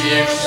всех